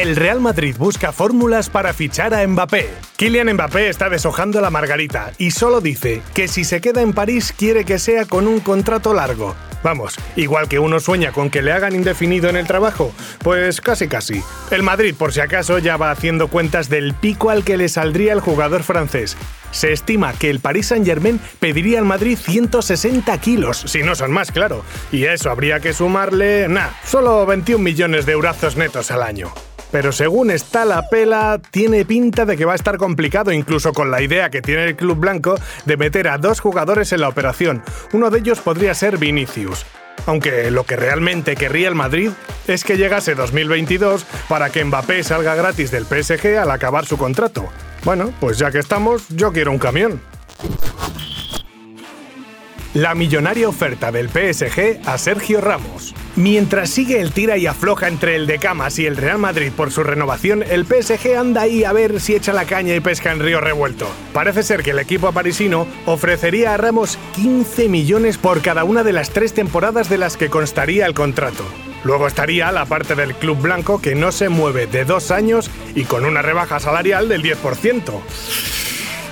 El Real Madrid busca fórmulas para fichar a Mbappé. Kylian Mbappé está deshojando la margarita y solo dice que si se queda en París quiere que sea con un contrato largo. Vamos, igual que uno sueña con que le hagan indefinido en el trabajo, pues casi casi. El Madrid, por si acaso, ya va haciendo cuentas del pico al que le saldría el jugador francés. Se estima que el Paris Saint-Germain pediría al Madrid 160 kilos, si no son más, claro. Y eso habría que sumarle, nada, solo 21 millones de eurazos netos al año. Pero según está la pela, tiene pinta de que va a estar complicado, incluso con la idea que tiene el Club Blanco de meter a dos jugadores en la operación. Uno de ellos podría ser Vinicius. Aunque lo que realmente querría el Madrid es que llegase 2022 para que Mbappé salga gratis del PSG al acabar su contrato. Bueno, pues ya que estamos, yo quiero un camión. La millonaria oferta del PSG a Sergio Ramos. Mientras sigue el tira y afloja entre el de Camas y el Real Madrid por su renovación, el PSG anda ahí a ver si echa la caña y pesca en río revuelto. Parece ser que el equipo parisino ofrecería a Ramos 15 millones por cada una de las tres temporadas de las que constaría el contrato. Luego estaría la parte del club blanco que no se mueve de dos años y con una rebaja salarial del 10%.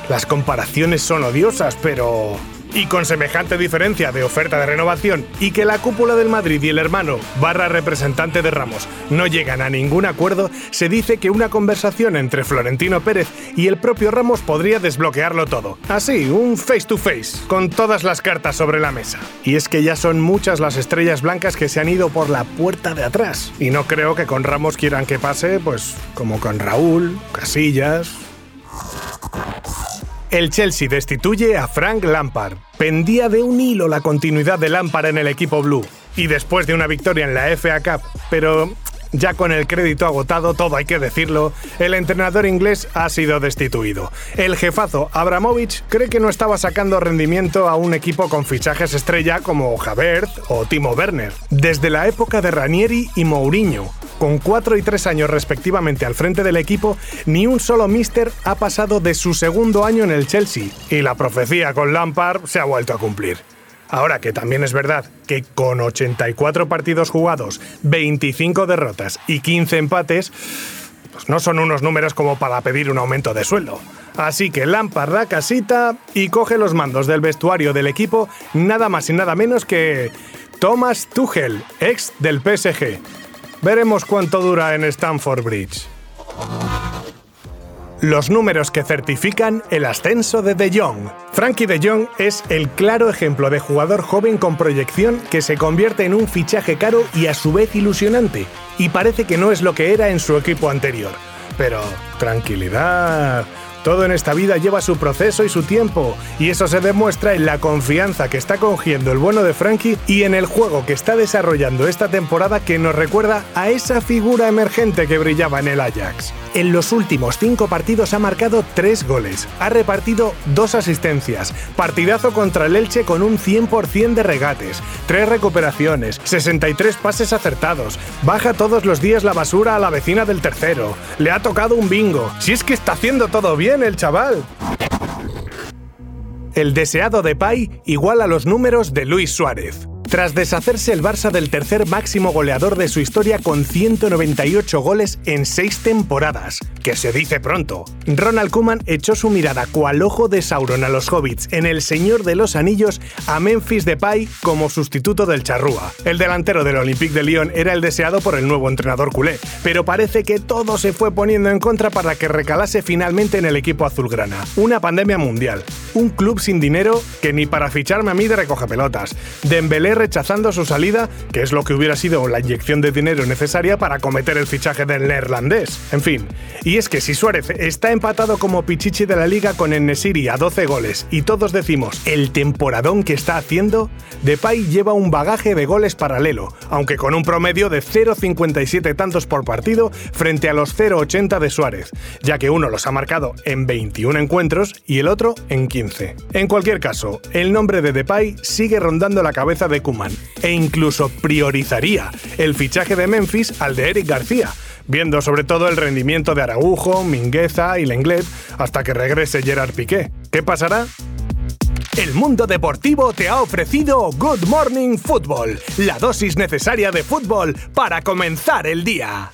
Las comparaciones son odiosas, pero y con semejante diferencia de oferta de renovación y que la cúpula del Madrid y el hermano barra representante de Ramos no llegan a ningún acuerdo, se dice que una conversación entre Florentino Pérez y el propio Ramos podría desbloquearlo todo. Así, un face to face, con todas las cartas sobre la mesa. Y es que ya son muchas las estrellas blancas que se han ido por la puerta de atrás. Y no creo que con Ramos quieran que pase, pues, como con Raúl, Casillas, el Chelsea destituye a Frank Lampard. Pendía de un hilo la continuidad de Lampard en el equipo blue. Y después de una victoria en la FA Cup, pero ya con el crédito agotado, todo hay que decirlo, el entrenador inglés ha sido destituido. El jefazo Abramovich cree que no estaba sacando rendimiento a un equipo con fichajes estrella como Javert o Timo Werner. Desde la época de Ranieri y Mourinho, con 4 y 3 años respectivamente al frente del equipo, ni un solo mister ha pasado de su segundo año en el Chelsea, y la profecía con Lampard se ha vuelto a cumplir. Ahora que también es verdad que con 84 partidos jugados, 25 derrotas y 15 empates, pues no son unos números como para pedir un aumento de sueldo. Así que Lampard da casita y coge los mandos del vestuario del equipo nada más y nada menos que Thomas Tuchel, ex del PSG. Veremos cuánto dura en Stamford Bridge. Los números que certifican el ascenso de De Jong. Frankie De Jong es el claro ejemplo de jugador joven con proyección que se convierte en un fichaje caro y a su vez ilusionante, y parece que no es lo que era en su equipo anterior. Pero tranquilidad, todo en esta vida lleva su proceso y su tiempo, y eso se demuestra en la confianza que está cogiendo el bueno de Frankie y en el juego que está desarrollando esta temporada que nos recuerda a esa figura emergente que brillaba en el Ajax. En los últimos cinco partidos ha marcado tres goles, ha repartido dos asistencias, partidazo contra el Elche con un 100% de regates, tres recuperaciones, 63 pases acertados, baja todos los días la basura a la vecina del tercero, le ha tocado un bingo, si es que está haciendo todo bien el chaval. El deseado de Pai igual a los números de Luis Suárez. Tras deshacerse el Barça del tercer máximo goleador de su historia con 198 goles en seis temporadas, que se dice pronto, Ronald Koeman echó su mirada cual ojo de Sauron a los hobbits en El Señor de los Anillos a Memphis Depay como sustituto del charrúa. El delantero del Olympique de Lyon era el deseado por el nuevo entrenador culé, pero parece que todo se fue poniendo en contra para que recalase finalmente en el equipo azulgrana. Una pandemia mundial, un club sin dinero que ni para ficharme a mí de recoge pelotas, Dembélé rechazando su salida, que es lo que hubiera sido la inyección de dinero necesaria para cometer el fichaje del neerlandés. En fin, y es que si Suárez está empatado como pichichi de la liga con el Nesiri a 12 goles y todos decimos el temporadón que está haciendo, Depay lleva un bagaje de goles paralelo, aunque con un promedio de 0,57 tantos por partido frente a los 0,80 de Suárez, ya que uno los ha marcado en 21 encuentros y el otro en 15. En cualquier caso, el nombre de Depay sigue rondando la cabeza de E incluso priorizaría el fichaje de Memphis al de Eric García, viendo sobre todo el rendimiento de Araujo, Mingueza y Lenglet hasta que regrese Gerard Piqué. ¿Qué pasará? El mundo deportivo te ha ofrecido Good Morning Football, la dosis necesaria de fútbol para comenzar el día.